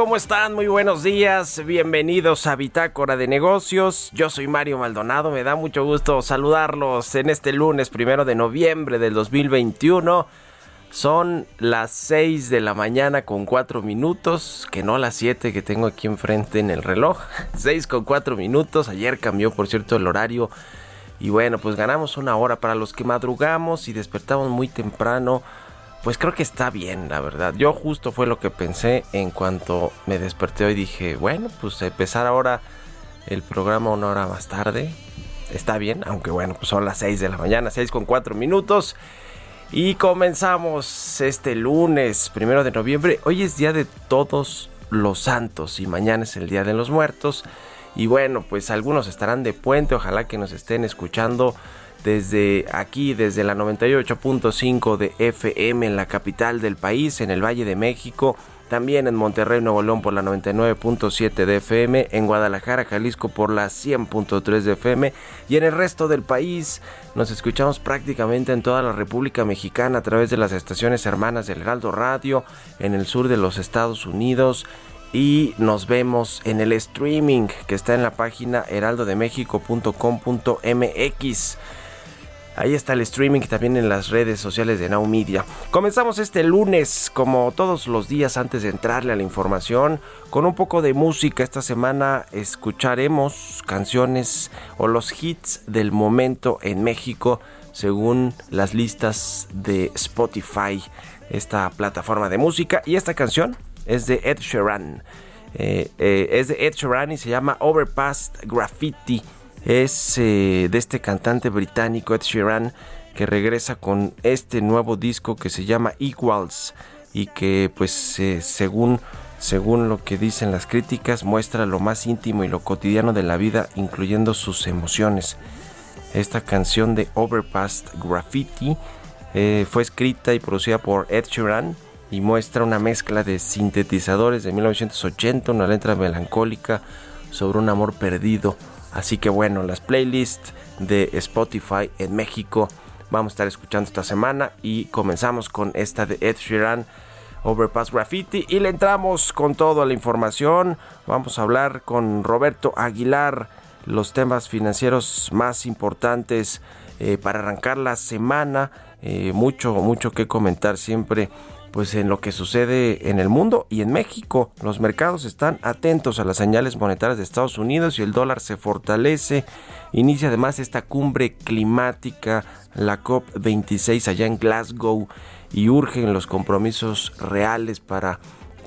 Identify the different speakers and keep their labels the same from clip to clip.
Speaker 1: ¿Cómo están? Muy buenos días. Bienvenidos a Bitácora de Negocios. Yo soy Mario Maldonado. Me da mucho gusto saludarlos en este lunes primero de noviembre del 2021. Son las 6 de la mañana con 4 minutos, que no las 7 que tengo aquí enfrente en el reloj. 6 con 4 minutos. Ayer cambió, por cierto, el horario. Y bueno, pues ganamos una hora para los que madrugamos y despertamos muy temprano. Pues creo que está bien, la verdad. Yo justo fue lo que pensé en cuanto me desperté hoy. Dije, bueno, pues empezar ahora el programa una hora más tarde. Está bien, aunque bueno, pues son las 6 de la mañana, 6 con 4 minutos. Y comenzamos este lunes, primero de noviembre. Hoy es día de todos los santos y mañana es el día de los muertos. Y bueno, pues algunos estarán de puente, ojalá que nos estén escuchando desde aquí, desde la 98.5 de FM en la capital del país, en el Valle de México, también en Monterrey, Nuevo León por la 99.7 de FM, en Guadalajara, Jalisco por la 100.3 de FM y en el resto del país nos escuchamos prácticamente en toda la República Mexicana a través de las estaciones hermanas del Heraldo Radio, en el sur de los Estados Unidos y nos vemos en el streaming que está en la página heraldodemexico.com.mx. Ahí está el streaming también en las redes sociales de Now Media. Comenzamos este lunes, como todos los días antes de entrarle a la información, con un poco de música. Esta semana escucharemos canciones o los hits del momento en México según las listas de Spotify, esta plataforma de música. Y esta canción es de Ed Sheeran. Eh, eh, es de Ed Sheeran y se llama Overpass Graffiti es eh, de este cantante británico Ed Sheeran que regresa con este nuevo disco que se llama Equals y que pues eh, según según lo que dicen las críticas muestra lo más íntimo y lo cotidiano de la vida incluyendo sus emociones. Esta canción de Overpass Graffiti eh, fue escrita y producida por Ed Sheeran y muestra una mezcla de sintetizadores de 1980 una letra melancólica sobre un amor perdido Así que bueno, las playlists de Spotify en México vamos a estar escuchando esta semana y comenzamos con esta de Ed Sheeran. Overpass Graffiti y le entramos con toda la información. Vamos a hablar con Roberto Aguilar los temas financieros más importantes eh, para arrancar la semana. Eh, mucho, mucho que comentar siempre pues en lo que sucede en el mundo y en México. Los mercados están atentos a las señales monetarias de Estados Unidos y el dólar se fortalece. Inicia además esta cumbre climática, la COP26 allá en Glasgow y urgen los compromisos reales para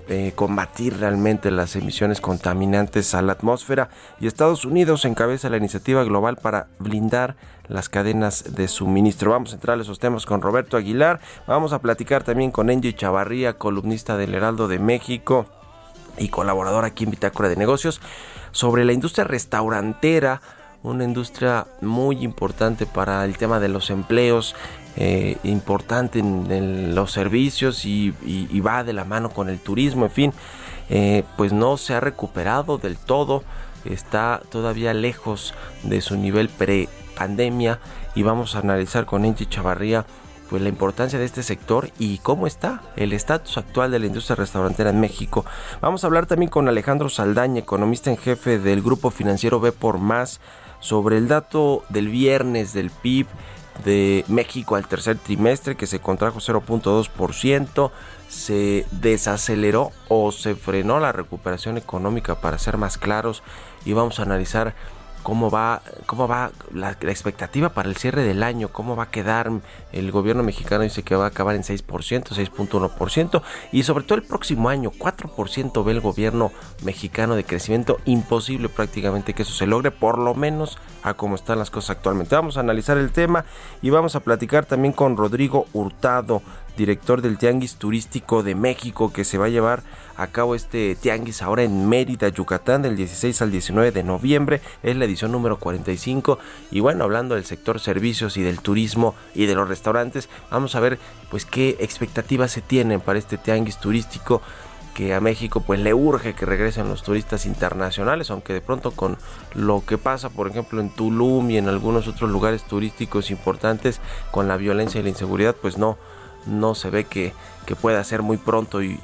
Speaker 1: eh, combatir realmente las emisiones contaminantes a la atmósfera y Estados Unidos encabeza la iniciativa global para blindar las cadenas de suministro. Vamos a entrar a esos temas con Roberto Aguilar, vamos a platicar también con Angie Chavarría, columnista del Heraldo de México y colaborador aquí en Bitácora de Negocios, sobre la industria restaurantera una industria muy importante para el tema de los empleos, eh, importante en, los servicios y, va de la mano con el turismo, en fin, eh, pues no se ha recuperado del todo, está todavía lejos de su nivel pre-pandemia y vamos a analizar con Enchi Chavarría pues la importancia de este sector y cómo está el estatus actual de la industria restaurantera en México. Vamos a hablar también con Alejandro Saldaña, economista en jefe del grupo financiero B por Más sobre el dato del viernes del PIB de México al tercer trimestre que se contrajo 0.2%, se desaceleró o se frenó la recuperación económica para ser más claros y vamos a analizar cómo va, cómo va la, expectativa para el cierre del año, cómo va a quedar. El gobierno mexicano dice que va a acabar en 6%, 6.1%, y sobre todo el próximo año, 4% ve el gobierno mexicano de crecimiento. Imposible prácticamente que eso se logre, por lo menos a cómo están las cosas actualmente. Vamos a analizar el tema y vamos a platicar también con Rodrigo Hurtado director del Tianguis Turístico de México, que se va a llevar a cabo este Tianguis ahora en Mérida, Yucatán, del 16 al 19 de noviembre. Es la edición número 45. Y bueno, hablando del sector servicios y del turismo y de los restaurantes, vamos a ver pues qué expectativas se tienen para este Tianguis Turístico que a México pues le urge que regresen los turistas internacionales, aunque de pronto con lo que pasa, por ejemplo, en Tulum y en algunos otros lugares turísticos importantes con la violencia y la inseguridad, pues no no se ve que, pueda ser muy pronto y,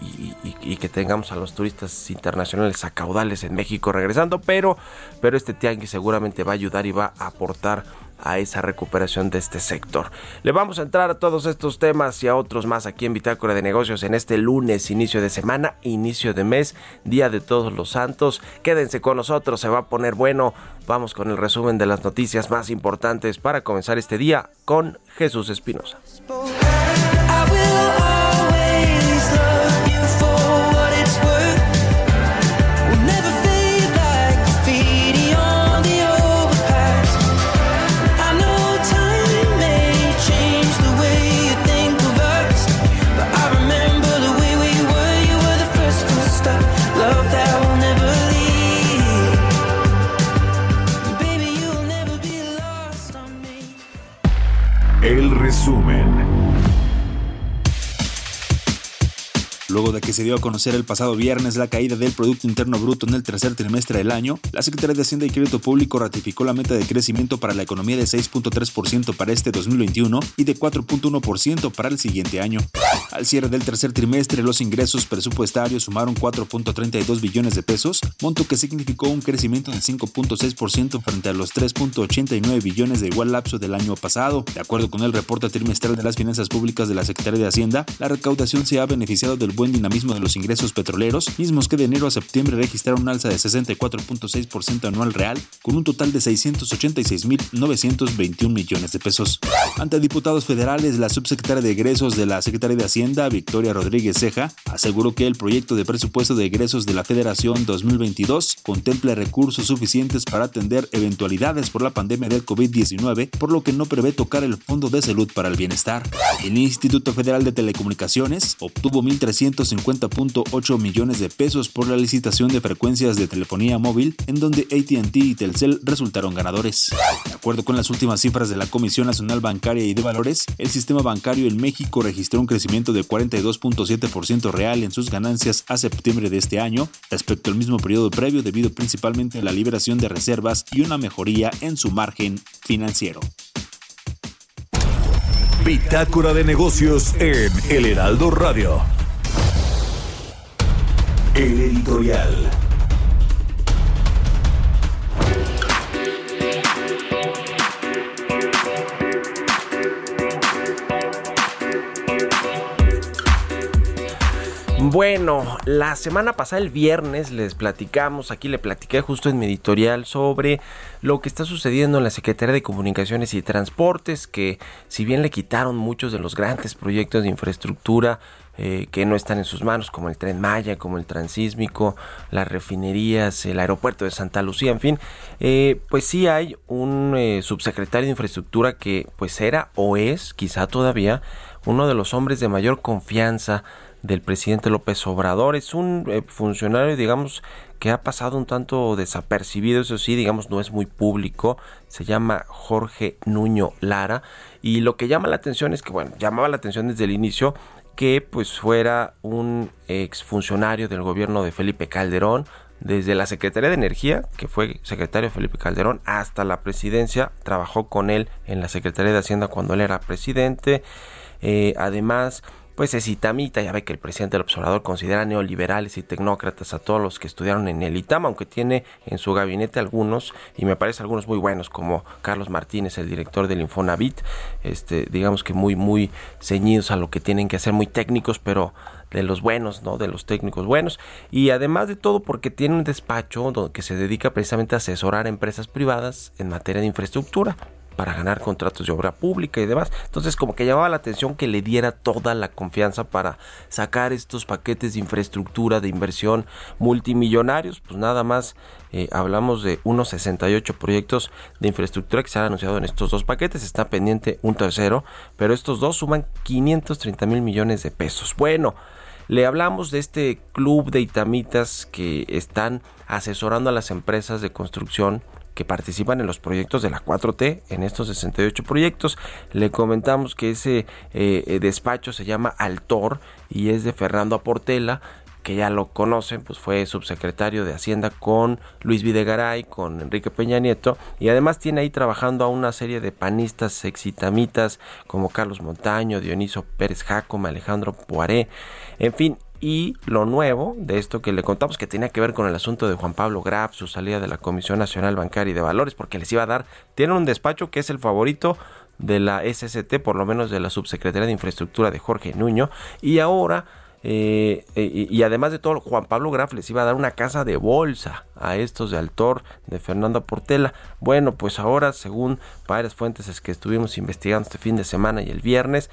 Speaker 1: que tengamos a los turistas internacionales a caudales en México regresando, pero, pero este tianguis seguramente va a ayudar y va a aportar a esa recuperación de este sector. Le vamos a entrar a todos estos temas y a otros más aquí en Bitácora de Negocios en este lunes, inicio de semana, inicio de mes, Día de Todos los Santos. Quédense con nosotros, se va a poner bueno. Vamos con el resumen de las noticias más importantes para comenzar este día con Jesús Espinosa.
Speaker 2: Que se dio a conocer el pasado viernes la caída del Producto Interno Bruto en el tercer trimestre del año, la Secretaría de Hacienda y Crédito Público ratificó la meta de crecimiento para la economía de 6.3% para este 2021 y de 4.1% para el siguiente año. Al cierre del tercer trimestre, los ingresos presupuestarios sumaron 4.32 billones de pesos, monto que significó un crecimiento de 5.6% frente a los 3.89 billones de igual lapso del año pasado. De acuerdo con el reporte trimestral de las finanzas públicas de la Secretaría de Hacienda, la recaudación se ha beneficiado del buen dinamismo de los ingresos petroleros, mismos que de enero a septiembre registraron un alza de 64.6% anual real, con un total de 686.921 millones de pesos. Ante diputados federales, la subsecretaria de egresos de la Secretaría de Hacienda, Victoria Rodríguez Ceja, aseguró que el proyecto de presupuesto de egresos de la Federación 2022 contempla recursos suficientes para atender eventualidades por la pandemia del COVID-19, por lo que no prevé tocar el Fondo de Salud para el Bienestar. El Instituto Federal de Telecomunicaciones obtuvo 1.300 150.8 millones de pesos por la licitación de frecuencias de telefonía móvil, en donde ATT y Telcel resultaron ganadores. De acuerdo con las últimas cifras de la Comisión Nacional Bancaria y de Valores, el sistema bancario en México registró un crecimiento de 42.7% real en sus ganancias a septiembre de este año, respecto al mismo periodo previo debido principalmente a la liberación de reservas y una mejoría en su margen financiero.
Speaker 3: Bitácora de negocios en El Heraldo Radio. El editorial.
Speaker 1: Bueno, la semana pasada, el viernes, les platicamos, aquí le platiqué justo en mi editorial sobre lo que está sucediendo en la Secretaría de Comunicaciones y Transportes, que si bien le quitaron muchos de los grandes proyectos de infraestructura eh, que no están en sus manos, como el tren Maya, como el transísmico, las refinerías, el aeropuerto de Santa Lucía, en fin, eh, pues sí hay un eh, subsecretario de infraestructura que pues era o es, quizá todavía, uno de los hombres de mayor confianza del presidente López Obrador. Es un funcionario, digamos, que ha pasado un tanto desapercibido, eso sí, digamos, no es muy público. Se llama Jorge Nuño Lara. Y lo que llama la atención es que, bueno, llamaba la atención desde el inicio que pues fuera un exfuncionario del gobierno de Felipe Calderón, desde la Secretaría de Energía, que fue secretario Felipe Calderón, hasta la presidencia, trabajó con él en la Secretaría de Hacienda cuando él era presidente. Eh, además, pues es itamita, ya ve que el presidente del observador considera neoliberales y tecnócratas a todos los que estudiaron en el ITAM, aunque tiene en su gabinete algunos, y me parece algunos muy buenos, como Carlos Martínez, el director del Infonavit, este, digamos que muy, muy ceñidos a lo que tienen que hacer, muy técnicos, pero de los buenos, ¿no? De los técnicos buenos. Y además de todo, porque tiene un despacho que se dedica precisamente a asesorar a empresas privadas en materia de infraestructura para ganar contratos de obra pública y demás. Entonces como que llamaba la atención que le diera toda la confianza para sacar estos paquetes de infraestructura, de inversión multimillonarios. Pues nada más eh, hablamos de unos 68 proyectos de infraestructura que se han anunciado en estos dos paquetes. Está pendiente un tercero, pero estos dos suman 530 mil millones de pesos. Bueno. Le hablamos de este club de itamitas que están asesorando a las empresas de construcción que participan en los proyectos de la 4T, en estos 68 proyectos. Le comentamos que ese eh, despacho se llama Altor y es de Fernando Aportela, que ya lo conocen, pues fue subsecretario de Hacienda con Luis Videgaray, con Enrique Peña Nieto, y además tiene ahí trabajando a una serie de panistas exitamitas como Carlos Montaño, Dioniso Pérez Jacome, Alejandro Poiré, en fin, y lo nuevo de esto que le contamos que tenía que ver con el asunto de Juan Pablo Graf, su salida de la Comisión Nacional Bancaria y de Valores, porque les iba a dar, tienen un despacho que es el favorito de la SST, por lo menos de la Subsecretaría de Infraestructura de Jorge Nuño, y ahora, eh, eh, y, además de todo, Juan Pablo Graf les iba a dar una casa de bolsa a estos de Altor, de Fernando Portela. Bueno, pues ahora, según varias fuentes es que estuvimos investigando este fin de semana y el viernes,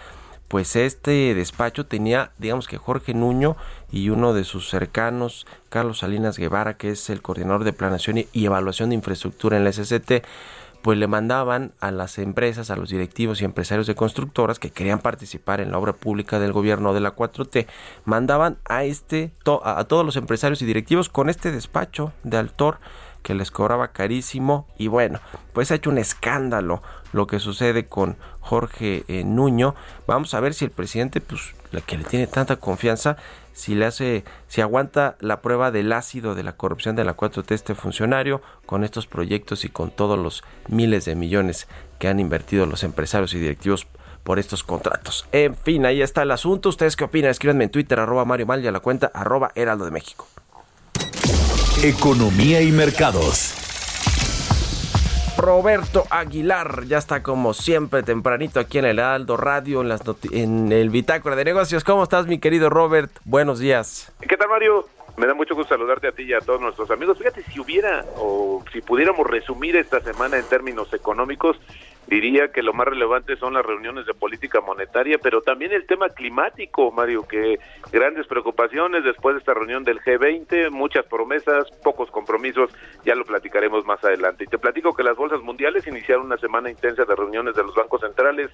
Speaker 1: pues este despacho tenía, digamos que Jorge Nuño y uno de sus cercanos, Carlos Salinas Guevara, que es el coordinador de planeación y evaluación de infraestructura en la SCT, pues le mandaban a las empresas, a los directivos y empresarios de constructoras que querían participar en la obra pública del gobierno de la 4T, mandaban a este a todos los empresarios y directivos con este despacho de Altor que les cobraba carísimo y bueno, pues ha hecho un escándalo lo que sucede con Jorge eh, Nuño. Vamos a ver si el presidente, pues, la que le tiene tanta confianza, si le hace, si aguanta la prueba del ácido de la corrupción de la 4T este funcionario con estos proyectos y con todos los miles de millones que han invertido los empresarios y directivos por estos contratos. En fin, ahí está el asunto. ¿Ustedes qué opinan? Escríbanme en Twitter, arroba Mario Mal y a la cuenta arroba Heraldo de México.
Speaker 3: Economía y mercados.
Speaker 1: Roberto Aguilar ya está como siempre tempranito aquí en el Aldo Radio, en, las en el Bitácora de Negocios. ¿Cómo estás, mi querido Robert? Buenos días.
Speaker 4: ¿Qué tal, Mario? Me da mucho gusto saludarte a ti y a todos nuestros amigos. Fíjate, si hubiera o si pudiéramos resumir esta semana en términos económicos, diría que lo más relevante son las reuniones de política monetaria, pero también el tema climático, Mario, que grandes preocupaciones después de esta reunión del G20, muchas promesas, pocos compromisos, ya lo platicaremos más adelante. Y te platico que las bolsas mundiales iniciaron una semana intensa de reuniones de los bancos centrales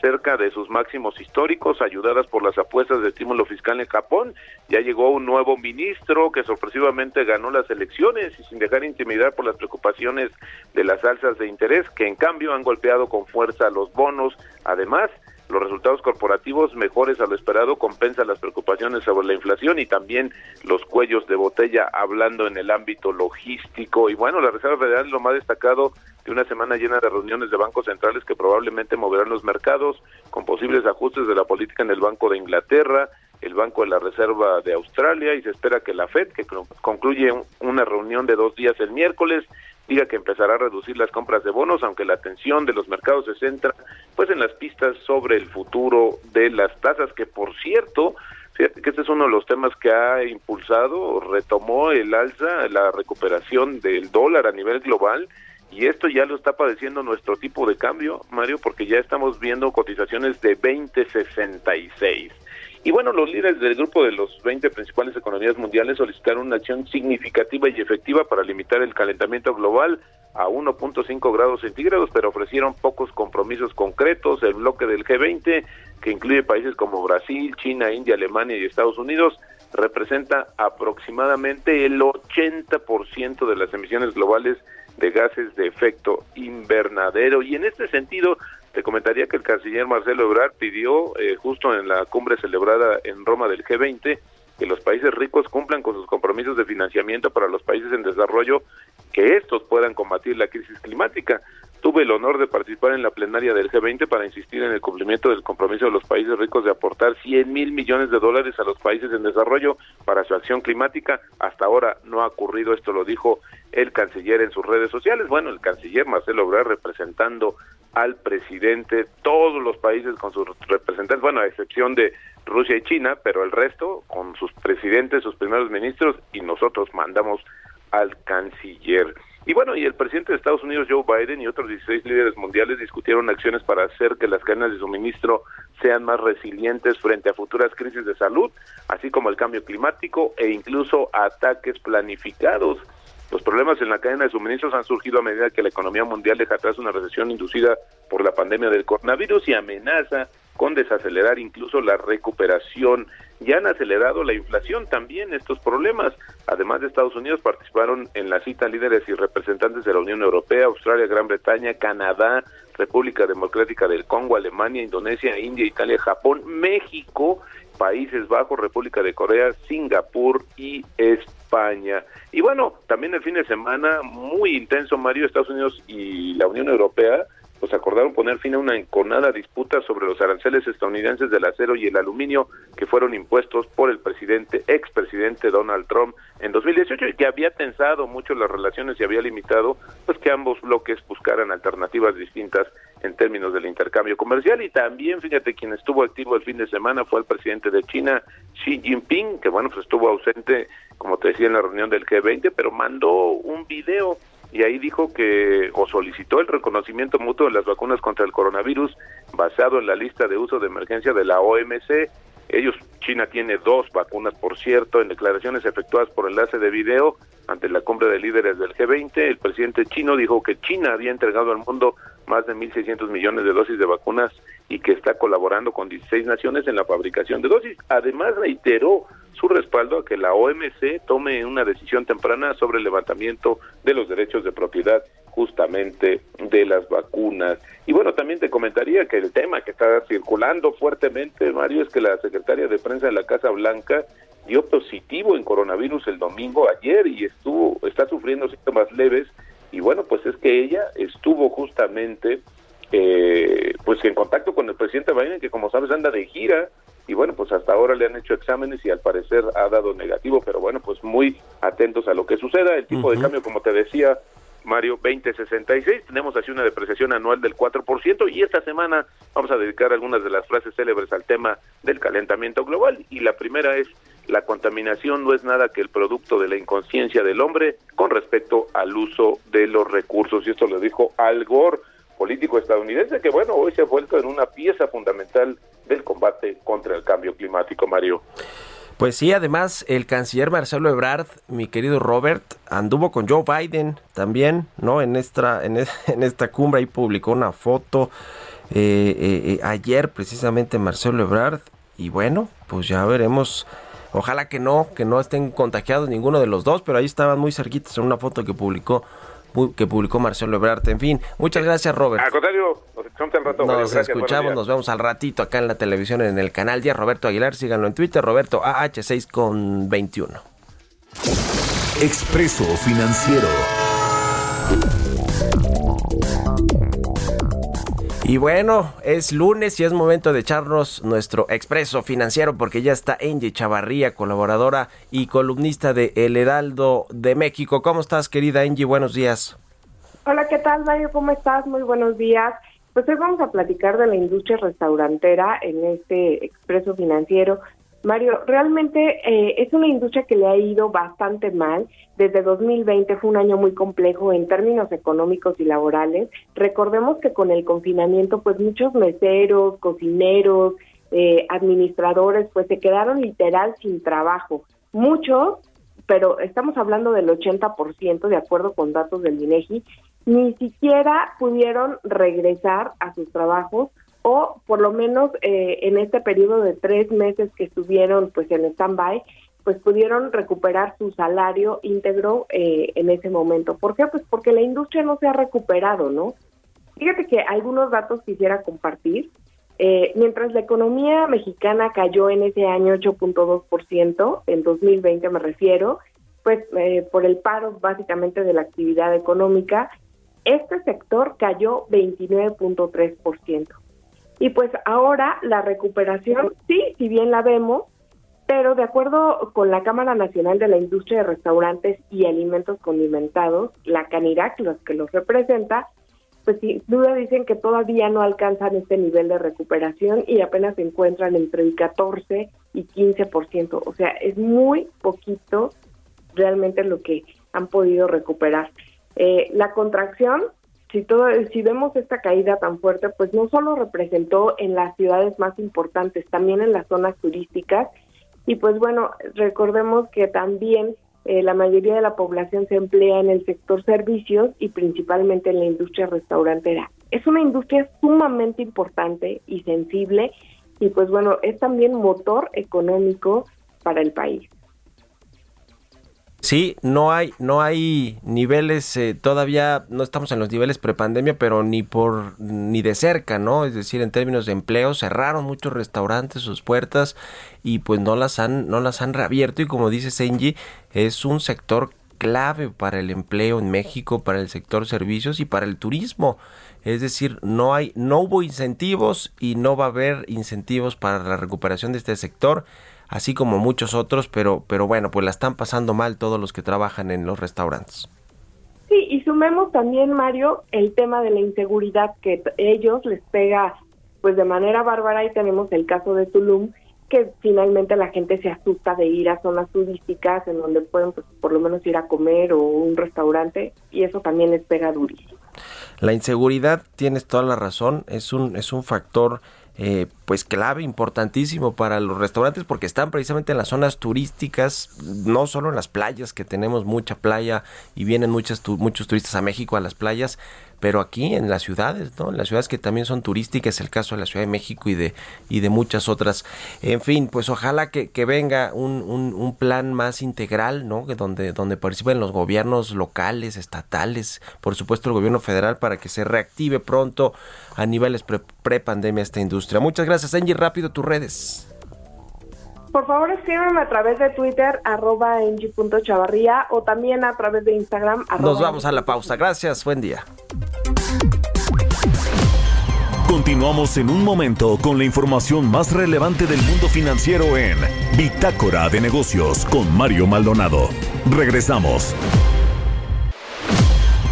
Speaker 4: cerca de sus máximos históricos, ayudadas por las apuestas de estímulo fiscal en Japón. Ya llegó un nuevo ministro que sorpresivamente ganó las elecciones y sin dejar intimidar por las preocupaciones de las alzas de interés, que en cambio han golpeado con fuerza los bonos. Además, los resultados corporativos mejores a lo esperado compensan las preocupaciones sobre la inflación y también los cuellos de botella hablando en el ámbito logístico. Y bueno, la Reserva Federal lo más destacado de una semana llena de reuniones de bancos centrales que probablemente moverán los mercados con posibles ajustes de la política en el Banco de Inglaterra, el Banco de la Reserva de Australia y se espera que la Fed, que concluye una reunión de dos días el miércoles, diga que empezará a reducir las compras de bonos, aunque la atención de los mercados se centra pues en las pistas sobre el futuro de las tasas, que por cierto, fíjate que este es uno de los temas que ha impulsado, retomó el alza, la recuperación del dólar a nivel global, y esto ya lo está padeciendo nuestro tipo de cambio, Mario, porque ya estamos viendo cotizaciones de 2066. Y bueno, los líderes del grupo de los 20 principales economías mundiales solicitaron una acción significativa y efectiva para limitar el calentamiento global a 1.5 grados centígrados, pero ofrecieron pocos compromisos concretos. El bloque del G20, que incluye países como Brasil, China, India, Alemania y Estados Unidos, representa aproximadamente el 80% de las emisiones globales de gases de efecto invernadero. Y en este sentido, te comentaría que el canciller Marcelo Ebrard pidió, eh, justo en la cumbre celebrada en Roma del G20, que los países ricos cumplan con sus compromisos de financiamiento para los países en desarrollo, que estos puedan combatir la crisis climática. Tuve el honor de participar en la plenaria del G20 para insistir en el cumplimiento del compromiso de los países ricos de aportar 100 mil millones de dólares a los países en desarrollo para su acción climática. Hasta ahora no ha ocurrido, esto lo dijo el canciller en sus redes sociales. Bueno, el canciller Marcelo Obrador representando al presidente, todos los países con sus representantes, bueno, a excepción de Rusia y China, pero el resto con sus presidentes, sus primeros ministros y nosotros mandamos al canciller. Y bueno, y el presidente de Estados Unidos, Joe Biden, y otros 16 líderes mundiales discutieron acciones para hacer que las cadenas de suministro sean más resilientes frente a futuras crisis de salud, así como el cambio climático e incluso ataques planificados. Los problemas en la cadena de suministros han surgido a medida que la economía mundial deja atrás una recesión inducida por la pandemia del coronavirus y amenaza con desacelerar incluso la recuperación. Ya han acelerado la inflación también estos problemas. Además de Estados Unidos, participaron en la cita líderes y representantes de la Unión Europea, Australia, Gran Bretaña, Canadá, República Democrática del Congo, Alemania, Indonesia, India, Italia, Japón, México, Países Bajos, República de Corea, Singapur y España. Y bueno, también el fin de semana muy intenso, Mario, Estados Unidos y la Unión Europea pues acordaron poner fin a una enconada disputa sobre los aranceles estadounidenses del acero y el aluminio que fueron impuestos por el presidente, expresidente Donald Trump en 2018 y que había tensado mucho las relaciones y había limitado pues que ambos bloques buscaran alternativas distintas en términos del intercambio comercial y también fíjate quien estuvo activo el fin de semana fue el presidente de China Xi Jinping que bueno pues estuvo ausente como te decía en la reunión del G20 pero mandó un video y ahí dijo que o solicitó el reconocimiento mutuo de las vacunas contra el coronavirus basado en la lista de uso de emergencia de la OMC. Ellos, China tiene dos vacunas, por cierto, en declaraciones efectuadas por enlace de video ante la cumbre de líderes del G20. El presidente chino dijo que China había entregado al mundo más de 1.600 millones de dosis de vacunas y que está colaborando con 16 naciones en la fabricación de dosis. Además, reiteró su respaldo a que la OMC tome una decisión temprana sobre el levantamiento de los derechos de propiedad justamente de las vacunas. Y bueno, también te comentaría que el tema que está circulando fuertemente, Mario, es que la secretaria de prensa de la Casa Blanca dio positivo en coronavirus el domingo ayer y estuvo está sufriendo síntomas leves y bueno, pues es que ella estuvo justamente eh, pues en contacto con el presidente Biden que como sabes anda de gira y bueno, pues hasta ahora le han hecho exámenes y al parecer ha dado negativo, pero bueno, pues muy atentos a lo que suceda. El tipo de cambio, como te decía, Mario, 2066, tenemos así una depreciación anual del 4% y esta semana vamos a dedicar algunas de las frases célebres al tema del calentamiento global y la primera es la contaminación no es nada que el producto de la inconsciencia del hombre con respecto al uso de los recursos y esto lo dijo Al Gore político estadounidense que bueno, hoy se ha vuelto en una pieza fundamental del combate contra el cambio climático, Mario.
Speaker 1: Pues sí, además el canciller Marcelo Ebrard, mi querido Robert, anduvo con Joe Biden también, ¿no? En esta, en, esta cumbre ahí publicó una foto eh, eh, eh, ayer precisamente Marcelo Ebrard y bueno, pues ya veremos. Ojalá que no, que no estén contagiados ninguno de los dos, pero ahí estaban muy cerquitos en una foto que publicó que publicó Marcelo Ebrard. En fin, muchas gracias, Robert.
Speaker 4: Al contrario, nos escuchamos al rato.
Speaker 1: Nos escuchamos, nos vemos al ratito acá en la televisión en el canal 10. Roberto Aguilar, síganlo en Twitter, Roberto AH6 con 21.
Speaker 3: Expreso Financiero.
Speaker 1: Y bueno, es lunes y es momento de echarnos nuestro expreso financiero porque ya está Angie Chavarría, colaboradora y columnista de El Heraldo de México. ¿Cómo estás, querida Angie? Buenos días.
Speaker 5: Hola, ¿qué tal, Mario? ¿Cómo estás? Muy buenos días. Pues hoy vamos a platicar de la industria restaurantera en este expreso financiero. Mario, realmente eh, es una industria que le ha ido bastante mal. Desde 2020 fue un año muy complejo en términos económicos y laborales. Recordemos que con el confinamiento, pues muchos meseros, cocineros, eh, administradores, pues se quedaron literal sin trabajo. Muchos, pero estamos hablando del 80% de acuerdo con datos del INEGI, ni siquiera pudieron regresar a sus trabajos o por lo menos eh, en este periodo de tres meses que estuvieron pues en stand-by, pues pudieron recuperar su salario íntegro eh, en ese momento. ¿Por qué? Pues porque la industria no se ha recuperado, ¿no? Fíjate que algunos datos quisiera compartir. Eh, mientras la economía mexicana cayó en ese año 8.2%, en 2020 me refiero, pues por el paro básicamente de la actividad económica, este sector cayó 29.3%. Y pues ahora la recuperación, sí, si bien la vemos, pero de acuerdo con la Cámara Nacional de la Industria de Restaurantes y Alimentos Condimentados, la Canirac, los que los representa, pues sin duda dicen que todavía no alcanzan este nivel de recuperación y apenas se encuentran entre el 14 y 15%. O sea, es muy poquito realmente lo que han podido recuperar. Eh, la contracción si todo, si vemos esta caída tan fuerte, pues no solo representó en las ciudades más importantes, también en las zonas turísticas. Y pues bueno, recordemos que también eh, la mayoría de la población se emplea en el sector servicios y principalmente en la industria restaurantera. Es una industria sumamente importante y sensible y pues bueno, es también motor económico para el país.
Speaker 1: Sí, no hay, no hay niveles, eh, todavía no estamos en los niveles prepandemia, pero ni por ni de cerca, ¿no? Es decir, en términos de empleo, cerraron muchos restaurantes sus puertas y pues no las han, no las han reabierto. Y como dice Senji, es un sector clave para el empleo en México, para el sector servicios y para el turismo. Es decir, no hay, no hubo incentivos y no va a haber incentivos para la recuperación de este sector así como muchos otros, pero, pero bueno, pues la están pasando mal todos los que trabajan en los restaurantes.
Speaker 5: Sí, y sumemos también, Mario, el tema de la inseguridad que ellos les pega pues de manera bárbara y tenemos el caso de Tulum, que finalmente la gente se asusta de ir a zonas turísticas en donde pueden pues, por lo menos ir a comer o un restaurante y eso también les pega durísimo.
Speaker 1: La inseguridad, tienes toda la razón, es un, es un factor eh, pues clave, importantísimo para los restaurantes porque están precisamente en las zonas turísticas, no solo en las playas, que tenemos mucha playa y vienen muchas, muchos turistas a México a las playas, pero aquí en las ciudades, ¿no? En las ciudades que también son turísticas, el caso de la Ciudad de México y de, y de muchas otras. En fin, pues ojalá que, que venga un, un, plan más integral, ¿no? Donde, donde participen los gobiernos locales, estatales, por supuesto el gobierno federal, para que se reactive pronto a niveles pre-pandemia esta industria. Muchas gracias, Angie. Rápido tus redes.
Speaker 5: Por favor, escríbeme a través de Twitter, arroba o también a través de Instagram.
Speaker 1: Nos vamos a la pausa. Gracias. Buen día.
Speaker 3: Continuamos en un momento con la información más relevante del mundo financiero en Bitácora de Negocios con Mario Maldonado. Regresamos.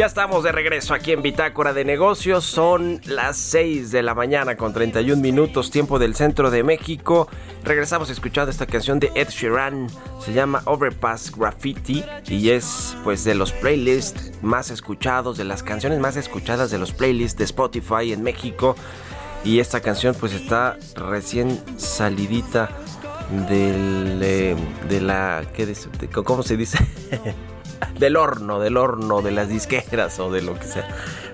Speaker 1: Ya estamos de regreso aquí en Bitácora de Negocios. Son las 6 de la mañana con 31 minutos, tiempo del centro de México. Regresamos escuchando esta canción de Ed Sheeran. Se llama Overpass Graffiti y es pues de los playlists más escuchados, de las canciones más escuchadas de los playlists de Spotify en México. Y esta canción pues está recién salidita del, eh, de la... ¿qué? De- ¿Cómo se dice? del horno, del horno, de las disqueras o de lo que sea.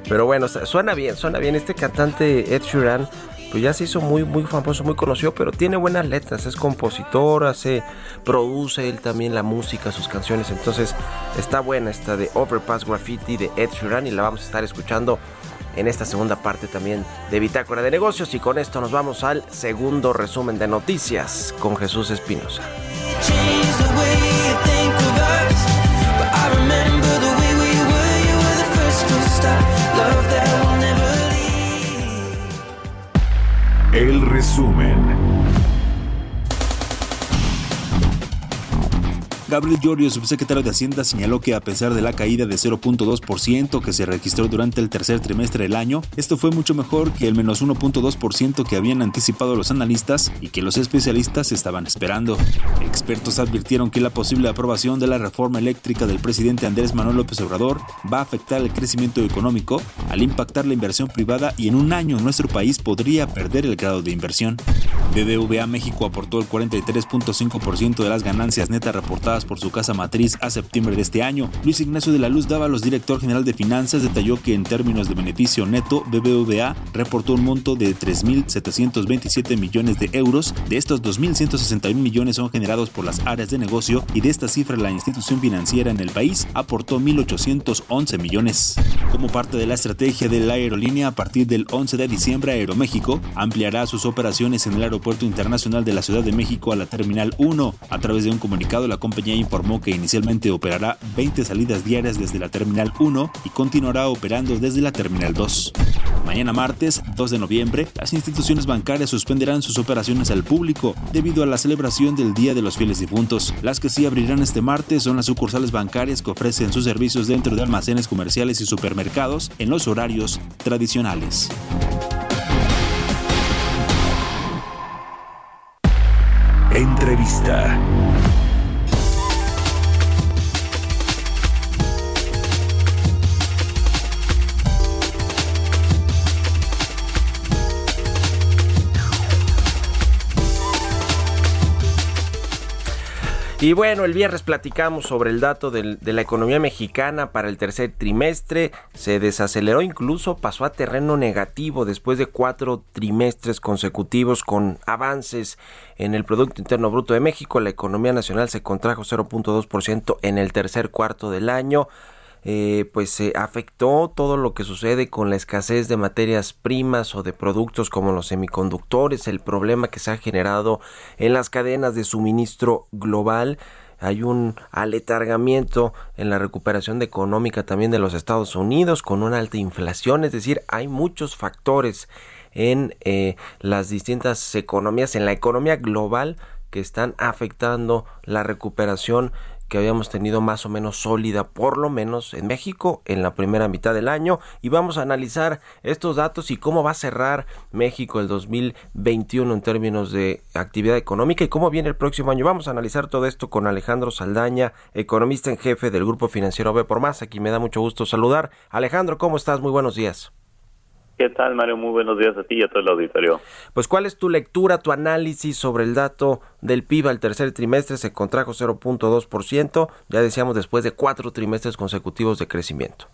Speaker 1: Pero bueno, su- suena bien, suena bien. Este cantante Ed Sheeran, pues ya se hizo muy, muy famoso, muy conocido, pero tiene buenas letras, es compositor, hace, produce él también la música, sus canciones. Entonces está buena esta de Overpass Graffiti de Ed Sheeran y la vamos a estar escuchando en esta segunda parte también de Bitácora de Negocios. Y con esto nos vamos al segundo resumen de noticias con Jesús Espinosa.
Speaker 3: El resumen.
Speaker 2: Gabriel Llorio, subsecretario de Hacienda, señaló que a pesar de la caída de 0.2% que se registró durante el tercer trimestre del año, esto fue mucho mejor que el menos 1.2% que habían anticipado los analistas y que los especialistas estaban esperando. Expertos advirtieron que la posible aprobación de la reforma eléctrica del presidente Andrés Manuel López Obrador va a afectar el crecimiento económico al impactar la inversión privada y en un año nuestro país podría perder el grado de inversión. BBVA México aportó el 43.5% de las ganancias netas reportadas por su casa matriz a septiembre de este año. Luis Ignacio de la Luz Dávalos, director general de finanzas, detalló que en términos de beneficio neto, BBVA reportó un monto de 3.727 millones de euros. De estos, 2.161 millones son generados por las áreas de negocio y de esta cifra la institución financiera en el país aportó 1.811 millones. Como parte de la estrategia de la aerolínea, a partir del 11 de diciembre, Aeroméxico ampliará sus operaciones en el Aeropuerto Internacional de la Ciudad de México a la Terminal 1. A través de un comunicado, la compañía informó que inicialmente operará 20 salidas diarias desde la Terminal 1 y continuará operando desde la Terminal 2. Mañana martes, 2 de noviembre, las instituciones bancarias suspenderán sus operaciones al público debido a la celebración del Día de los Fieles Difuntos. Las que sí abrirán este martes son las sucursales bancarias que ofrecen sus servicios dentro de almacenes comerciales y supermercados en los horarios tradicionales.
Speaker 3: Entrevista.
Speaker 1: Y bueno, el viernes platicamos sobre el dato de la economía mexicana para el tercer trimestre. Se desaceleró incluso, pasó a terreno negativo después de cuatro trimestres consecutivos con avances en el Producto Interno Bruto de México. La economía nacional se contrajo 0.2% en el tercer cuarto del año. Eh, pues se afectó todo lo que sucede con la escasez de materias primas o de productos como los semiconductores, el problema que se ha generado en las cadenas de suministro global. Hay un aletargamiento en la recuperación económica también de los Estados Unidos con una alta inflación, es decir, hay muchos factores en eh, las distintas economías, en la economía global que están afectando la recuperación que habíamos tenido más o menos sólida, por lo menos en México, en la primera mitad del año. Y vamos a analizar estos datos y cómo va a cerrar México el 2021 en términos de actividad económica y cómo viene el próximo año. Vamos a analizar todo esto con Alejandro Saldaña, economista en jefe del Grupo Financiero B por Más. Aquí me da mucho gusto saludar. Alejandro, ¿cómo estás? Muy buenos días.
Speaker 6: ¿Qué tal, Mario? Muy buenos días a ti y a todo el auditorio.
Speaker 1: Pues, ¿cuál es tu lectura, tu análisis sobre el dato del PIB al tercer trimestre? Se contrajo 0.2%, ya decíamos después de cuatro trimestres consecutivos de crecimiento.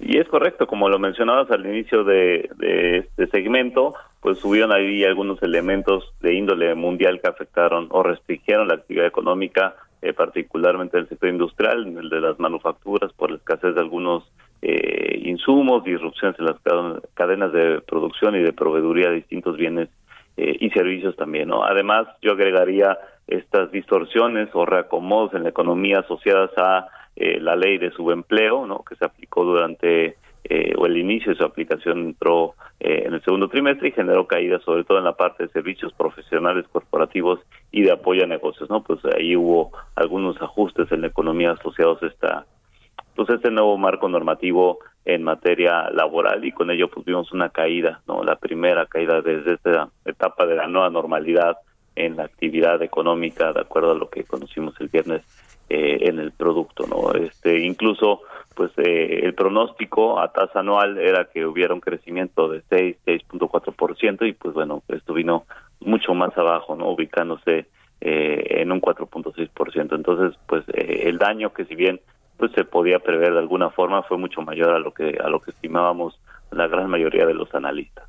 Speaker 6: Y es correcto, como lo mencionabas al inicio de, este segmento, pues subieron ahí algunos elementos de índole mundial que afectaron o restringieron la actividad económica, eh, particularmente el sector industrial, el de las manufacturas, por la escasez de algunos eh, insumos, disrupciones en las cadenas de producción y de proveeduría de distintos bienes eh, y servicios también. ¿no? Además, yo agregaría estas distorsiones o reacomodos en la economía asociadas a eh, la ley de subempleo, ¿no? que se aplicó durante eh, o el inicio de su aplicación entró eh, en el segundo trimestre y generó caídas sobre todo en la parte de servicios profesionales corporativos y de apoyo a negocios, ¿no? Pues ahí hubo algunos ajustes en la economía asociados a esta pues este nuevo marco normativo en materia laboral y con ello pues vimos una caída, ¿no? La primera caída desde esta etapa de la nueva normalidad en la actividad económica, de acuerdo a lo que conocimos el viernes eh, en el producto, ¿no? Este, incluso, pues eh, el pronóstico a tasa anual era que hubiera un crecimiento de 6, 6.4% y pues bueno, esto vino mucho más abajo, ¿no? Ubicándose eh, en un 4.6%. Entonces, pues el daño que si bien pues se podía prever de alguna forma fue mucho mayor a lo que a lo que estimábamos la gran mayoría de los analistas.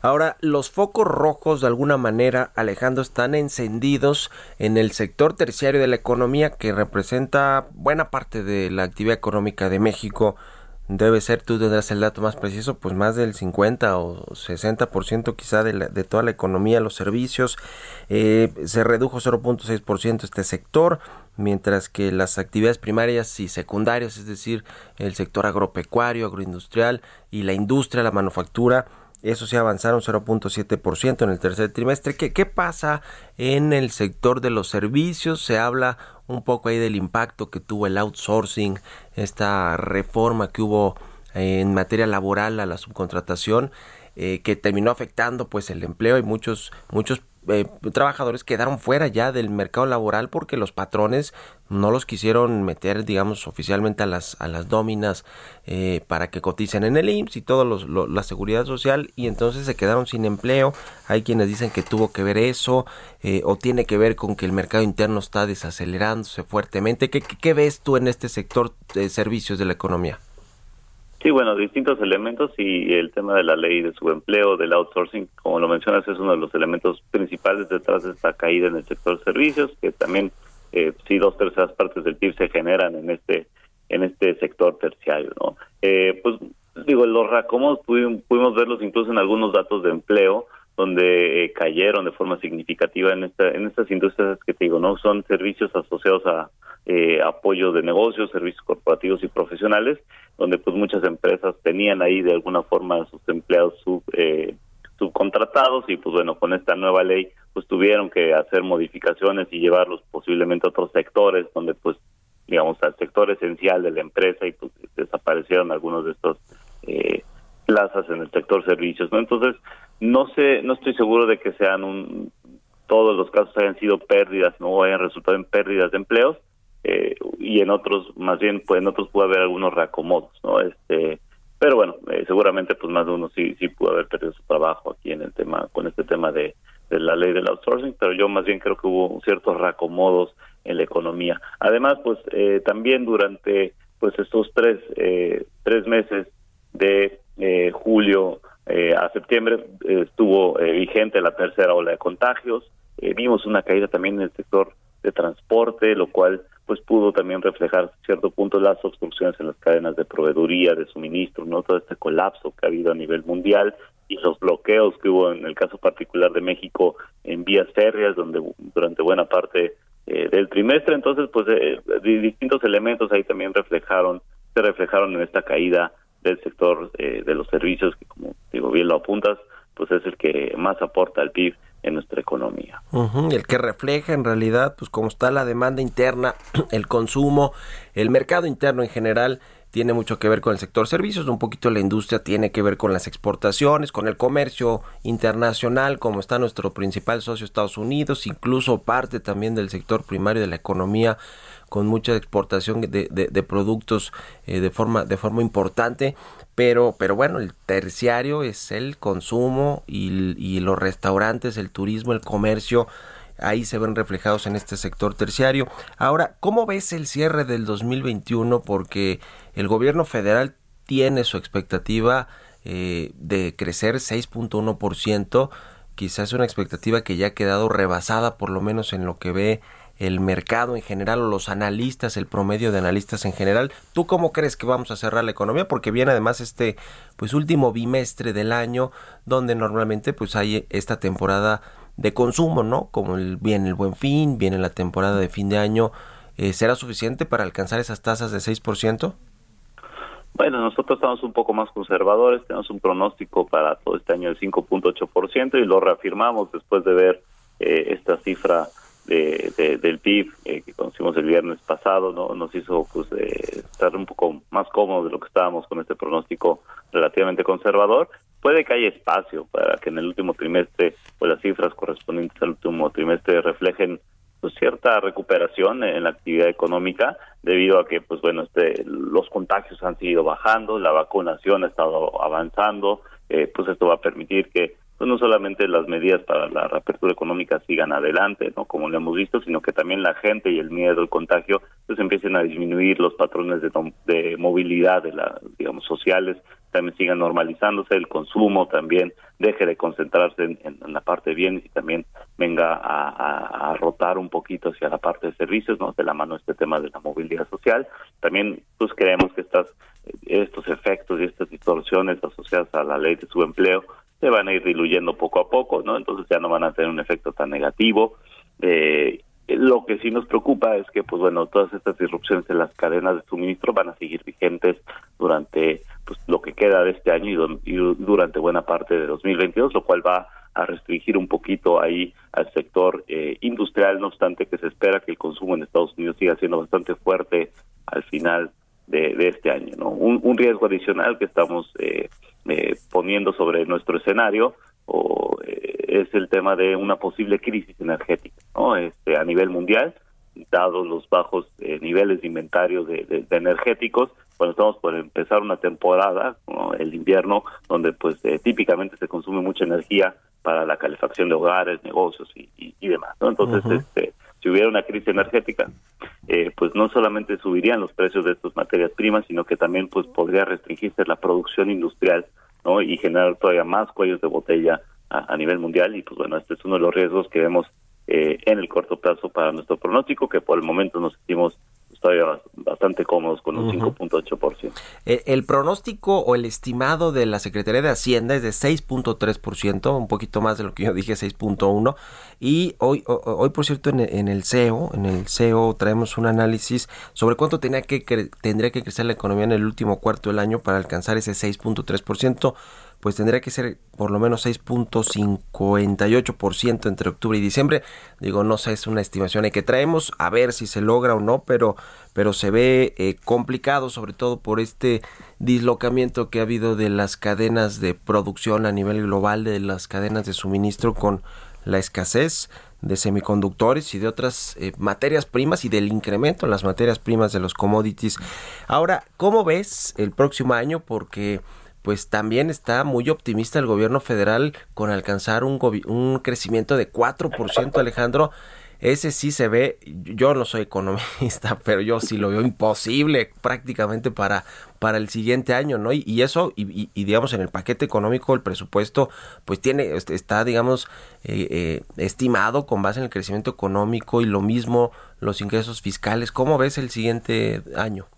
Speaker 1: Ahora, los focos rojos de alguna manera, Alejandro, están encendidos en el sector terciario de la economía que representa buena parte de la actividad económica de México. Debe ser, tú tendrás el dato más preciso, pues más del 50 o 60% quizá de, de toda la economía, los servicios. Eh, se redujo 0.6% este sector mientras que las actividades primarias y secundarias, es decir, el sector agropecuario, agroindustrial y la industria, la manufactura, eso se avanzaron 0.7% en el tercer trimestre. ¿Qué, ¿Qué pasa en el sector de los servicios? Se habla un poco ahí del impacto que tuvo el outsourcing, esta reforma que hubo en materia laboral a la subcontratación, eh, que terminó afectando pues el empleo y muchos muchos eh, trabajadores quedaron fuera ya del mercado laboral porque los patrones no los quisieron meter, digamos, oficialmente a las, a las nóminas eh, para que coticen en el IMSS y todo la seguridad social y entonces se quedaron sin empleo. Hay quienes dicen que tuvo que ver eso eh, o tiene que ver con que el mercado interno está desacelerándose fuertemente. ¿Qué, qué ves tú en este sector de servicios de la economía?
Speaker 6: Sí, bueno, distintos elementos y el tema de la ley de subempleo, del outsourcing, como lo mencionas, es uno de los elementos principales detrás de esta caída en el sector servicios, que también eh, sí dos terceras partes del PIB se generan en este en este sector terciario, ¿no? Eh, pues digo, los racomos pudimos, pudimos verlos incluso en algunos datos de empleo, donde eh, cayeron de forma significativa en esta en estas industrias que te digo no son servicios asociados a eh, apoyo de negocios servicios corporativos y profesionales donde pues muchas empresas tenían ahí de alguna forma sus empleados sub, eh, subcontratados y pues bueno con esta nueva ley pues tuvieron que hacer modificaciones y llevarlos posiblemente a otros sectores donde pues digamos al sector esencial de la empresa y pues desaparecieron algunos de estos eh, plazas en el sector servicios no entonces no sé, no estoy seguro de que sean un, todos los casos hayan sido pérdidas, no hayan resultado en pérdidas de empleos, eh, y en otros, más bien, pues en otros puede haber algunos reacomodos, ¿no? Este, pero bueno, eh, seguramente pues más de uno sí, sí pudo haber perdido su trabajo aquí en el tema, con este tema de, la ley del outsourcing, pero yo más bien creo que hubo ciertos reacomodos en la economía. Además, pues eh, también durante pues estos tres, eh, tres meses de eh, julio eh, a septiembre estuvo vigente la tercera ola de contagios. vimos una caída también en el sector de transporte, lo cual pues pudo también reflejar cierto punto las obstrucciones en las cadenas de proveeduría, de suministro, no todo este colapso que ha habido a nivel mundial y los bloqueos que hubo en el caso particular de México en vías férreas, donde durante buena parte del trimestre, entonces pues distintos elementos ahí también reflejaron, se reflejaron en esta caída del sector eh, de los servicios, que como digo bien lo apuntas, pues es el que más aporta al PIB en nuestra economía.
Speaker 1: el que refleja en realidad, pues cómo está la demanda interna, el consumo, el mercado interno en general, tiene mucho que ver con el sector servicios, un poquito la industria tiene que ver con las exportaciones, con el comercio internacional, como está nuestro principal socio Estados Unidos, incluso parte también del sector primario de la economía con mucha exportación de, de, productos eh, de forma de forma importante pero pero bueno el terciario es el consumo y, y los restaurantes el turismo el comercio ahí se ven reflejados en este sector terciario. Ahora, ¿cómo ves el cierre del 2021? Porque el gobierno federal tiene su expectativa eh, de crecer 6.1%. Quizás una expectativa que ya ha quedado rebasada, por lo menos en lo que ve el mercado en general o los analistas, el promedio de analistas en general. ¿Tú cómo crees que vamos a cerrar la economía? Porque viene además este pues último bimestre del año donde normalmente pues hay esta temporada de consumo, ¿no? Como el, viene el buen fin, viene la temporada de fin de año. Eh, ¿Será suficiente para alcanzar esas tasas de 6%?
Speaker 6: Bueno, nosotros estamos un poco más conservadores, tenemos un pronóstico para todo este año de 5.8% y lo reafirmamos después de ver eh, esta cifra de, del PIB eh, que conocimos el viernes pasado, no nos hizo pues eh, estar un poco más cómodos de lo que estábamos con este pronóstico relativamente conservador. Puede que haya espacio para que en el último trimestre pues las cifras correspondientes al último trimestre reflejen pues, cierta recuperación en la actividad económica debido a que pues bueno este los contagios han seguido bajando la vacunación ha estado avanzando eh, pues esto va a permitir que pues, no solamente las medidas para la reapertura económica sigan adelante no como lo hemos visto sino que también la gente y el miedo al contagio pues empiecen a disminuir los patrones de, de movilidad de la digamos sociales también siga normalizándose el consumo también deje de concentrarse en, la parte de bienes y también venga a, rotar un poquito hacia la parte de servicios, ¿no? De la mano este tema de la movilidad social. También pues creemos que estas estos efectos y estas distorsiones asociadas a la ley de subempleo se van a ir diluyendo poco a poco, ¿no? Entonces ya no van a tener un efecto tan negativo. Eh, lo que sí nos preocupa es que, pues bueno, todas estas disrupciones en las cadenas de suministro van a seguir vigentes durante pues, lo que queda de este año y, durante buena parte de 2022, lo cual va a restringir un poquito ahí al sector eh, industrial, no obstante que se espera que el consumo en Estados Unidos siga siendo bastante fuerte al final de, este año. ¿no? Un, riesgo adicional que estamos eh, eh, poniendo sobre nuestro escenario o es el tema de una posible crisis energética ¿no? este, a nivel mundial, dados los bajos eh, niveles de inventario de, energéticos, cuando estamos por empezar una temporada, el invierno, donde pues eh, típicamente se consume mucha energía para la calefacción de hogares, negocios y, demás. ¿no? Entonces, este, si hubiera una crisis energética, eh, pues no solamente subirían los precios de estas materias primas, sino que también pues podría restringirse la producción industrial ¿no? y generar todavía más cuellos de botella a, nivel mundial y pues bueno, este es uno de los riesgos que vemos eh, en el corto plazo para nuestro pronóstico, que por el momento nos sentimos todavía bastante cómodos con un 5.8%.
Speaker 1: El, el pronóstico o el estimado de la Secretaría de Hacienda es de 6.3%, un poquito más de lo que yo dije, 6.1%. Y hoy, hoy por cierto, en, en, el CEO, en el CEO traemos un análisis sobre cuánto tenía que tendría que crecer la economía en el último cuarto del año para alcanzar ese 6.3% pues tendría que ser por lo menos 6.58% entre octubre y diciembre. Digo, no sé, es una estimación que traemos, a ver si se logra o no, pero, pero se ve eh, complicado, sobre todo por este dislocamiento que ha habido de las cadenas de producción a nivel global, de las cadenas de suministro con la escasez de semiconductores y de otras eh, materias primas y del incremento en las materias primas de los commodities. Ahora, ¿cómo ves el próximo año? Porque pues también está muy optimista el gobierno federal con alcanzar un, un crecimiento de 4%, Alejandro. Ese sí se ve, yo no soy economista, pero yo sí lo veo imposible prácticamente para, para el siguiente año, ¿no? Y, eso, y, digamos, en el paquete económico, el presupuesto, pues tiene, este, está, digamos, eh, eh, estimado con base en el crecimiento económico y lo mismo los ingresos fiscales. ¿Cómo ves el siguiente año?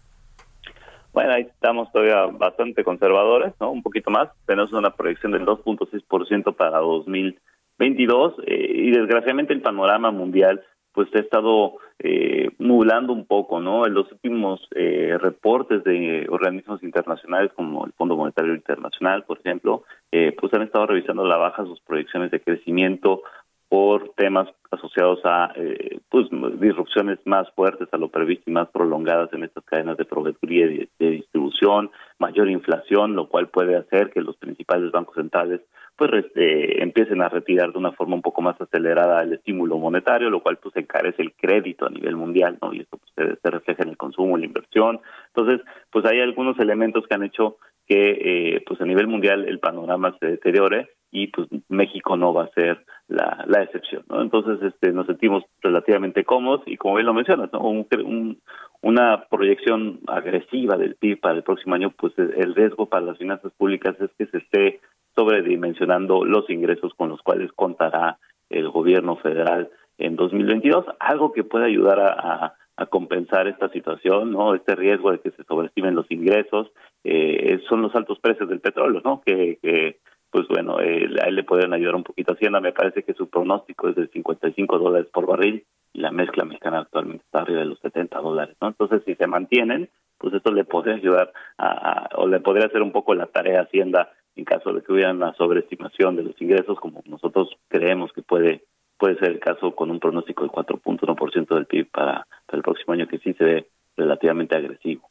Speaker 6: Bueno, ahí estamos todavía bastante conservadores, ¿no? Un poquito más. Tenemos una proyección del 2.6% para 2022 eh, y desgraciadamente el panorama mundial pues ha estado eh, nublando un poco, ¿no? En los últimos eh, reportes de organismos internacionales como el Fondo Monetario Internacional, por ejemplo, eh, pues han estado revisando la baja sus proyecciones de crecimiento por temas asociados a eh, pues disrupciones más fuertes a lo previsto y más prolongadas en estas cadenas de proveeduría y de, distribución, mayor inflación, lo cual puede hacer que los principales bancos centrales pues eh, empiecen a retirar de una forma un poco más acelerada el estímulo monetario, lo cual pues encarece el crédito a nivel mundial, ¿no? Y esto pues, se, refleja en el consumo, en la inversión. Entonces, pues hay algunos elementos que han hecho que eh, pues a nivel mundial el panorama se deteriore y pues México no va a ser la, la excepción, ¿no? Entonces este nos sentimos relativamente cómodos y como bien lo mencionas, ¿no? Un, una proyección agresiva del PIB para el próximo año, pues el riesgo para las finanzas públicas es que se esté sobredimensionando los ingresos con los cuales contará el gobierno federal en 2022, algo que puede ayudar a, compensar esta situación, no, este riesgo de que se sobreestimen los ingresos, eh, son los altos precios del petróleo, no, que, que pues bueno, eh, a él le pueden ayudar un poquito. Hacienda me parece que su pronóstico es de 55 dólares por barril y la mezcla mexicana actualmente está arriba de los 70 dólares, ¿no? Entonces, si se mantienen, pues esto le podría ayudar a, o le podría hacer un poco la tarea a Hacienda en caso de que hubiera una sobreestimación de los ingresos, como nosotros creemos que puede puede ser el caso con un pronóstico del 4.1% del PIB para, para el próximo año, que sí se ve relativamente agresivo.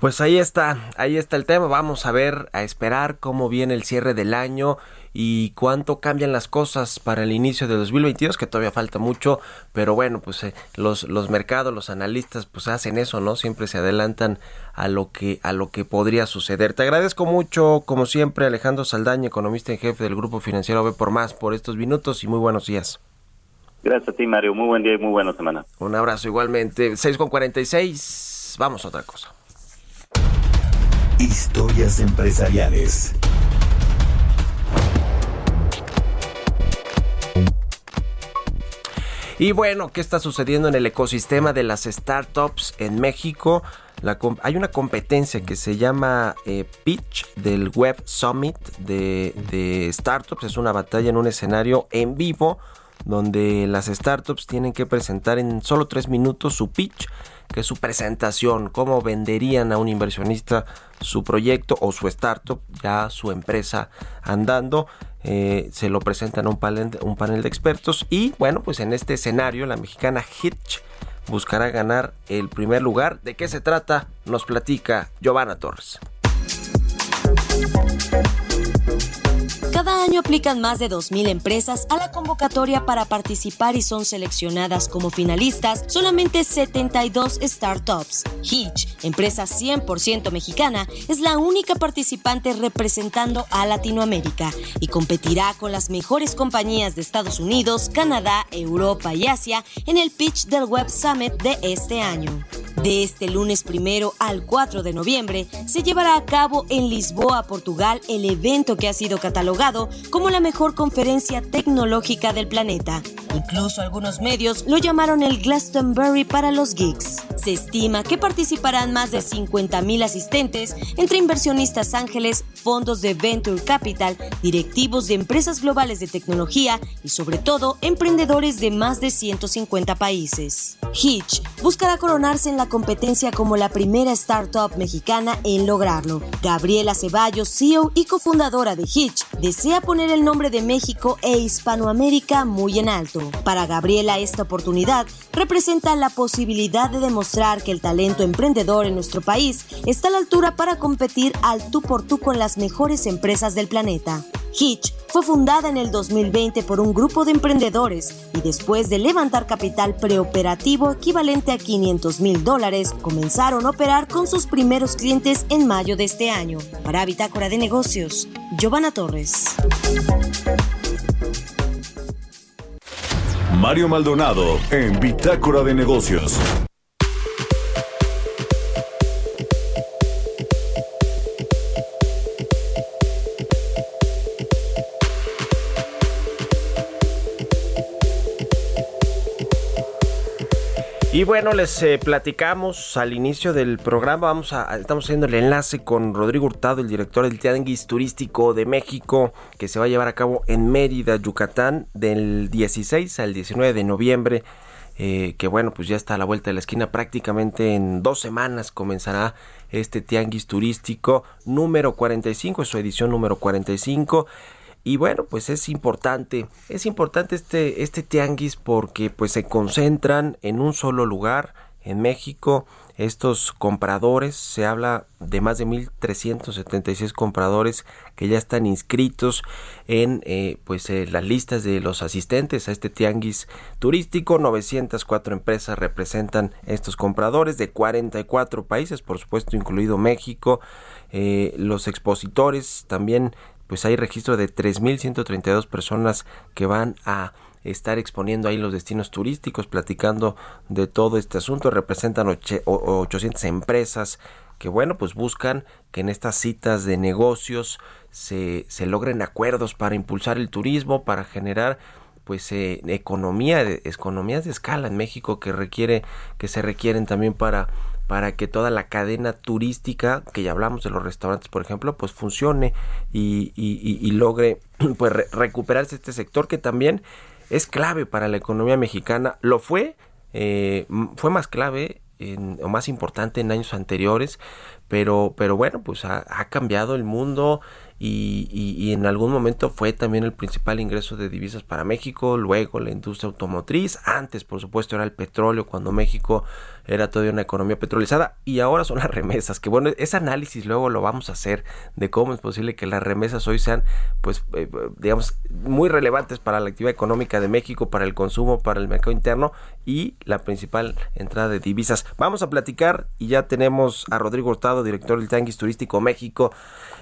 Speaker 1: Pues ahí está, ahí está el tema. Vamos a ver, a esperar cómo viene el cierre del año y cuánto cambian las cosas para el inicio de 2022, que todavía falta mucho, pero bueno, pues eh, los, los mercados, los analistas, pues hacen eso, ¿no? Siempre se adelantan a lo que a lo que podría suceder. Te agradezco mucho, como siempre, Alejandro Saldaña, economista en jefe del Grupo Financiero B por Más, por estos minutos y muy buenos días.
Speaker 6: Gracias a ti, Mario. Muy buen día y muy buena semana.
Speaker 1: Un abrazo igualmente. 6 con 46. Vamos a otra cosa.
Speaker 3: Historias empresariales.
Speaker 1: Y bueno, ¿qué está sucediendo en el ecosistema de las startups en México? hay una competencia que se llama eh, Pitch del Web Summit de, de Startups. Es una batalla en un escenario en vivo donde las startups tienen que presentar en solo tres minutos su pitch que es su presentación, cómo venderían a un inversionista su proyecto o su startup, ya su empresa andando. Eh, se lo presentan a un panel, un panel de expertos y bueno, pues en este escenario la mexicana Hitch buscará ganar el primer lugar. ¿De qué se trata? Nos platica Giovanna Torres.
Speaker 7: Cada año aplican más de 2.000 empresas a la convocatoria para participar y son seleccionadas como finalistas solamente 72 startups. Hitch, empresa 100% mexicana, es la única participante representando a Latinoamérica y competirá con las mejores compañías de Estados Unidos, Canadá, Europa y Asia en el pitch del Web Summit de este año. De este lunes primero al 4 de noviembre se llevará a cabo en Lisboa, Portugal, el evento que ha sido catalogado como la mejor conferencia tecnológica del planeta. Incluso algunos medios lo llamaron el Glastonbury para los geeks. Se estima que participarán más de 50.000 asistentes entre inversionistas ángeles, fondos de venture capital, directivos de empresas globales de tecnología y sobre todo emprendedores de más de 150 países. Hitch buscará coronarse en la competencia como la primera startup mexicana en lograrlo. Gabriela Ceballos, CEO y cofundadora de Hitch, desea poner el nombre de México e Hispanoamérica muy en alto. Para Gabriela esta oportunidad representa la posibilidad de demostrar que el talento emprendedor en nuestro país está a la altura para competir al tú por tú con las mejores empresas del planeta. Hitch fue fundada en el 2020 por un grupo de emprendedores y después de levantar capital preoperativo equivalente a 500 mil dólares, comenzaron a operar con sus primeros clientes en mayo de este año. Para Bitácora de Negocios, Giovanna Torres.
Speaker 3: Mario Maldonado en Bitácora de Negocios.
Speaker 1: Y bueno, les eh, platicamos al inicio del programa, vamos a, estamos haciendo el enlace con Rodrigo Hurtado, el director del Tianguis Turístico de México, que se va a llevar a cabo en Mérida, Yucatán, del 16 al 19 de noviembre. Eh, que bueno, pues ya está a la vuelta de la esquina, prácticamente en dos semanas comenzará este Tianguis Turístico número 45, es su edición número 45 y bueno, pues es importante, es importante este, este tianguis porque pues se concentran en un solo lugar en México estos compradores, se habla de más de 1.376 compradores que ya están inscritos en eh, pues eh, las listas de los asistentes a este tianguis turístico. 904 empresas representan estos compradores de 44 países, por supuesto incluido México. Eh, los expositores también pues hay registro de 3.132 personas que van a estar exponiendo ahí los destinos turísticos, platicando de todo este asunto. Representan 800 empresas que, bueno, pues buscan que en estas citas de negocios se, se logren acuerdos para impulsar el turismo, para generar pues eh, economía economías de escala en México que requiere que se requieren también para para que toda la cadena turística que ya hablamos de los restaurantes por ejemplo pues funcione y, y, logre pues recuperarse este sector que también es clave para la economía mexicana. Lo fue, eh, fue más clave o más importante en años anteriores, pero, pero bueno, pues ha, cambiado el mundo y, en algún momento fue también el principal ingreso de divisas para México, luego la industria automotriz, antes por supuesto era el petróleo cuando México era todavía una economía petrolizada y ahora son las remesas, que bueno, ese análisis luego lo vamos a hacer de cómo es posible que las remesas hoy sean pues eh, digamos muy relevantes para la actividad económica de México, para el consumo, para el mercado interno y la principal entrada de divisas. Vamos a platicar y ya tenemos a Rodrigo Hurtado, director del Tanguis Turístico México,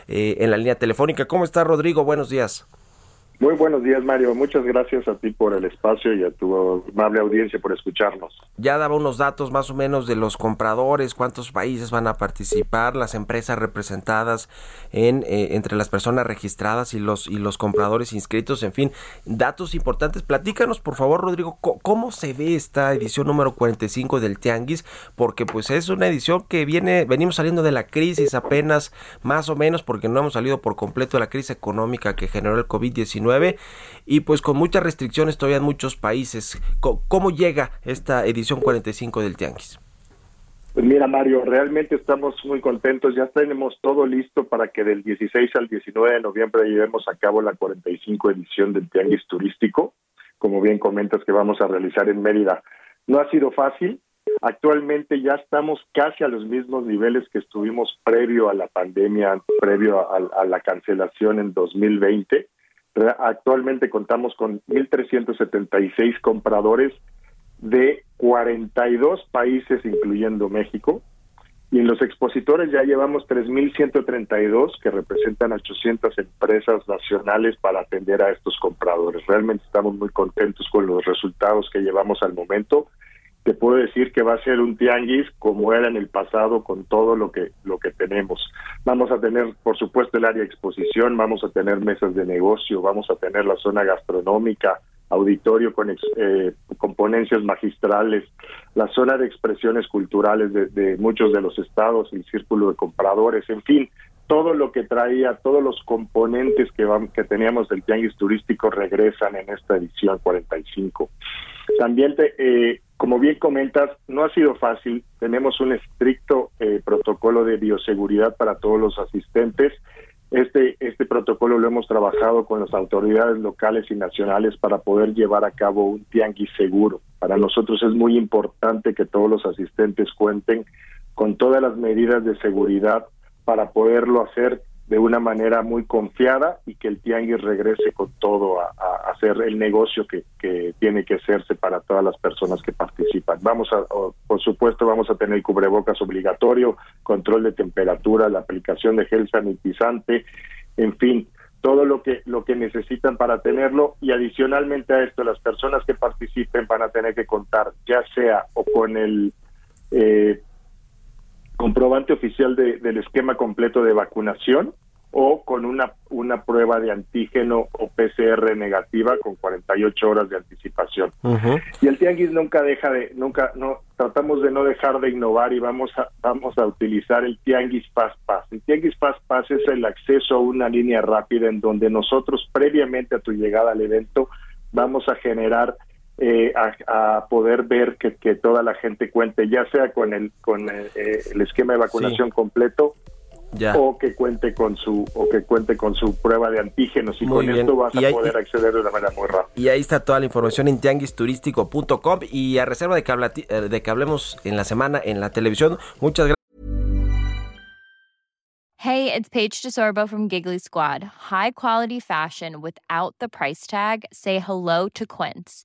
Speaker 1: eh, en la línea telefónica. ¿Cómo está Rodrigo? Buenos días.
Speaker 8: Muy buenos días, Mario. Muchas gracias a ti por el espacio y a tu amable audiencia por escucharnos.
Speaker 1: Ya daba unos datos más o menos de los compradores, cuántos países van a participar, las empresas representadas en eh, entre las personas registradas y los y los compradores inscritos, en fin, datos importantes. Platícanos, por favor, Rodrigo, cómo se ve esta edición número 45 del Tianguis, porque pues es una edición que viene venimos saliendo de la crisis apenas más o menos porque no hemos salido por completo de la crisis económica que generó el COVID-19 y pues con muchas restricciones todavía en muchos países. ¿Cómo, llega esta edición 45 del Tianguis?
Speaker 8: Pues mira, Mario, realmente estamos muy contentos. Ya tenemos todo listo para que del 16 al 19 de noviembre llevemos a cabo la 45 edición del Tianguis Turístico, como bien comentas que vamos a realizar en Mérida. No ha sido fácil. Actualmente ya estamos casi a los mismos niveles que estuvimos previo a la pandemia, previo a, la cancelación en 2020. Actualmente contamos con 1.376 compradores de 42 países, incluyendo México. Y en los expositores ya llevamos 3.132 que representan 800 empresas nacionales para atender a estos compradores. Realmente estamos muy contentos con los resultados que llevamos al momento te puedo decir que va a ser un tianguis como era en el pasado con todo lo que lo que tenemos. Vamos a tener, por supuesto, el área de exposición, vamos a tener mesas de negocio, vamos a tener la zona gastronómica, auditorio con, eh, ponencias magistrales, la zona de expresiones culturales de, muchos de los estados, el círculo de compradores, en fin, todo lo que traía, todos los componentes que, que teníamos del tianguis turístico regresan en esta edición 45. También, eh, como bien comentas, no ha sido fácil. Tenemos un estricto eh, protocolo de bioseguridad para todos los asistentes. Este, este protocolo lo hemos trabajado con las autoridades locales y nacionales para poder llevar a cabo un tianguis seguro. Para nosotros es muy importante que todos los asistentes cuenten con todas las medidas de seguridad para poderlo hacer de una manera muy confiada y que el tianguis regrese con todo a, hacer el negocio que, que, tiene que hacerse para todas las personas que participan. Vamos a, por supuesto, vamos a tener cubrebocas obligatorio, control de temperatura, la aplicación de gel sanitizante, en fin, todo lo que lo que necesitan para tenerlo y adicionalmente a esto las personas que participen van a tener que contar ya sea o con el eh, comprobante oficial de, del esquema completo de vacunación o con una, una prueba de antígeno o PCR negativa con 48 horas de anticipación. Y el tianguis nunca deja de, nunca, no, tratamos de no dejar de innovar y vamos a, vamos a utilizar el tianguis Fast Pass. El tianguis Fast Pass es el acceso a una línea rápida en donde nosotros previamente a tu llegada al evento vamos a generar eh, a, poder ver que, toda la gente cuente, ya sea con el con el, eh, esquema de vacunación completo o que cuente con su o que cuente con su prueba de antígenos y
Speaker 1: Muy
Speaker 8: con
Speaker 1: bien.
Speaker 8: esto vas
Speaker 1: Y
Speaker 8: a
Speaker 1: hay-
Speaker 8: poder acceder de una manera muy rápida.
Speaker 1: Y ahí está toda la información en tianguisturístico.com y a reserva de que, habla- eh, de que hablemos en la semana en la televisión. Muchas gracias.
Speaker 9: Hey, it's Paige DeSorbo from Giggly Squad. High quality fashion without the price tag. Say hello to Quince.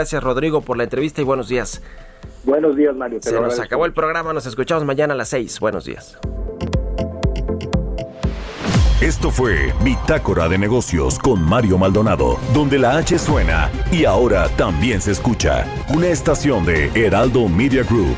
Speaker 1: Gracias Rodrigo por la entrevista y buenos días.
Speaker 8: Buenos días, Mario. te
Speaker 1: Se
Speaker 8: lo
Speaker 1: nos acabó el programa, nos escuchamos mañana a las 6. Buenos días.
Speaker 3: Esto fue Bitácora de Negocios con Mario Maldonado, donde la H suena y ahora también se escucha. Una estación de Heraldo Media Group.